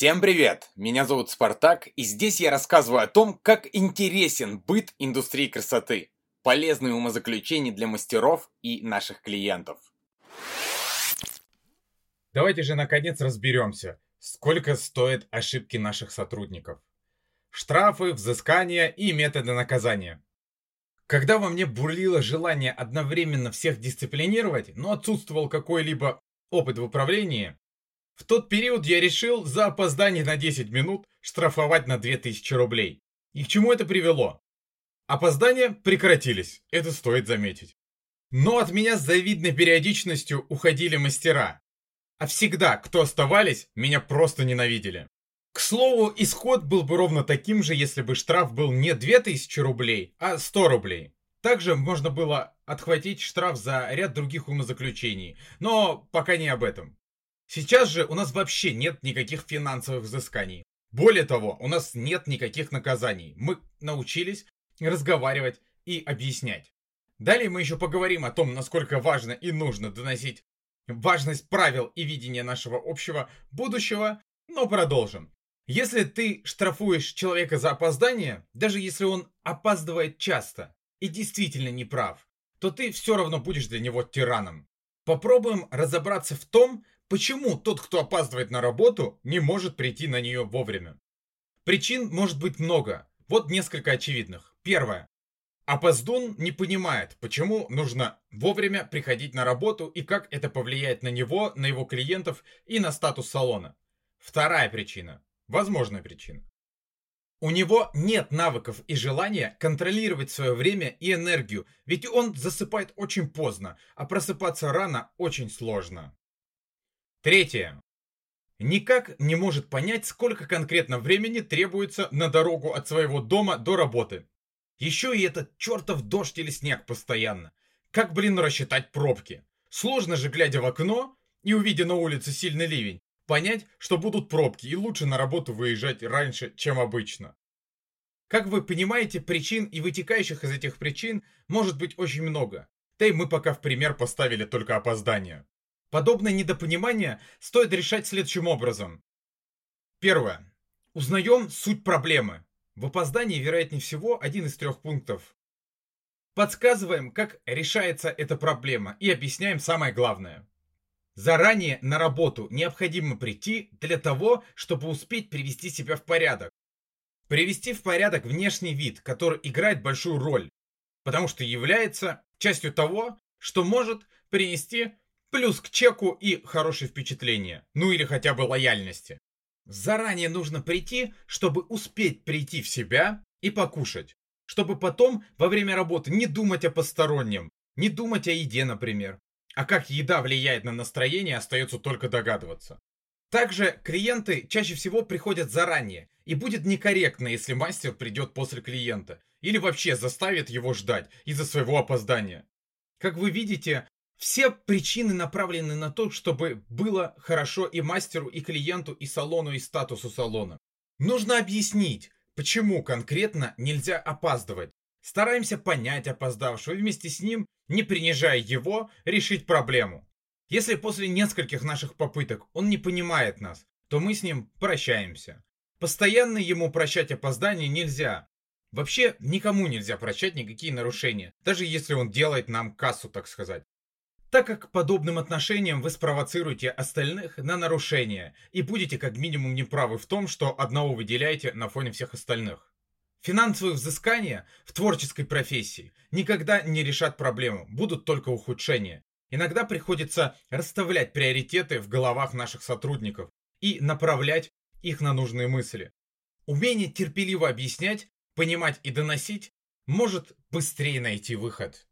Всем привет! Меня зовут Спартак, и здесь я рассказываю о том, как интересен быт индустрии красоты, полезные умозаключения для мастеров и наших клиентов. Давайте же наконец разберемся, сколько стоят ошибки наших сотрудников. Штрафы, взыскания и методы наказания. Когда во мне бурлило желание одновременно всех дисциплинировать, но отсутствовал какой-либо опыт в управлении, в тот период я решил за опоздание на 10 минут штрафовать на 2000 рублей. И к чему это привело? Опоздания прекратились, это стоит заметить. Но от меня с завидной периодичностью уходили мастера. А всегда, кто оставались, меня просто ненавидели. К слову, исход был бы ровно таким же, если бы штраф был не 2000 рублей, а 100 рублей. Также можно было отхватить штраф за ряд других умозаключений, но пока не об этом. Сейчас же у нас вообще нет никаких финансовых взысканий. Более того, у нас нет никаких наказаний. Мы научились разговаривать и объяснять. Далее мы еще поговорим о том, насколько важно и нужно доносить важность правил и видения нашего общего будущего, но продолжим. Если ты штрафуешь человека за опоздание, даже если он опаздывает часто и действительно не прав, то ты все равно будешь для него тираном. Попробуем разобраться в том, Почему тот, кто опаздывает на работу, не может прийти на нее вовремя? Причин может быть много. Вот несколько очевидных. Первое. Опоздун не понимает, почему нужно вовремя приходить на работу и как это повлияет на него, на его клиентов и на статус салона. Вторая причина. Возможная причина. У него нет навыков и желания контролировать свое время и энергию, ведь он засыпает очень поздно, а просыпаться рано очень сложно. Третье. Никак не может понять, сколько конкретно времени требуется на дорогу от своего дома до работы. Еще и этот чертов дождь или снег постоянно. Как, блин, рассчитать пробки? Сложно же, глядя в окно и увидя на улице сильный ливень, понять, что будут пробки и лучше на работу выезжать раньше, чем обычно. Как вы понимаете, причин и вытекающих из этих причин может быть очень много. Да и мы пока в пример поставили только опоздание. Подобное недопонимание стоит решать следующим образом. Первое. Узнаем суть проблемы. В опоздании, вероятнее всего, один из трех пунктов. Подсказываем, как решается эта проблема и объясняем самое главное. Заранее на работу необходимо прийти для того, чтобы успеть привести себя в порядок. Привести в порядок внешний вид, который играет большую роль, потому что является частью того, что может принести Плюс к чеку и хорошее впечатление. Ну или хотя бы лояльности. Заранее нужно прийти, чтобы успеть прийти в себя и покушать. Чтобы потом во время работы не думать о постороннем. Не думать о еде, например. А как еда влияет на настроение, остается только догадываться. Также клиенты чаще всего приходят заранее, и будет некорректно, если мастер придет после клиента, или вообще заставит его ждать из-за своего опоздания. Как вы видите, все причины направлены на то, чтобы было хорошо и мастеру, и клиенту, и салону, и статусу салона. Нужно объяснить, почему конкретно нельзя опаздывать. Стараемся понять опоздавшего и вместе с ним, не принижая его, решить проблему. Если после нескольких наших попыток он не понимает нас, то мы с ним прощаемся. Постоянно ему прощать опоздание нельзя. Вообще никому нельзя прощать никакие нарушения, даже если он делает нам кассу, так сказать так как подобным отношением вы спровоцируете остальных на нарушение и будете как минимум неправы в том, что одного выделяете на фоне всех остальных. Финансовые взыскания в творческой профессии никогда не решат проблему, будут только ухудшения. Иногда приходится расставлять приоритеты в головах наших сотрудников и направлять их на нужные мысли. Умение терпеливо объяснять, понимать и доносить может быстрее найти выход.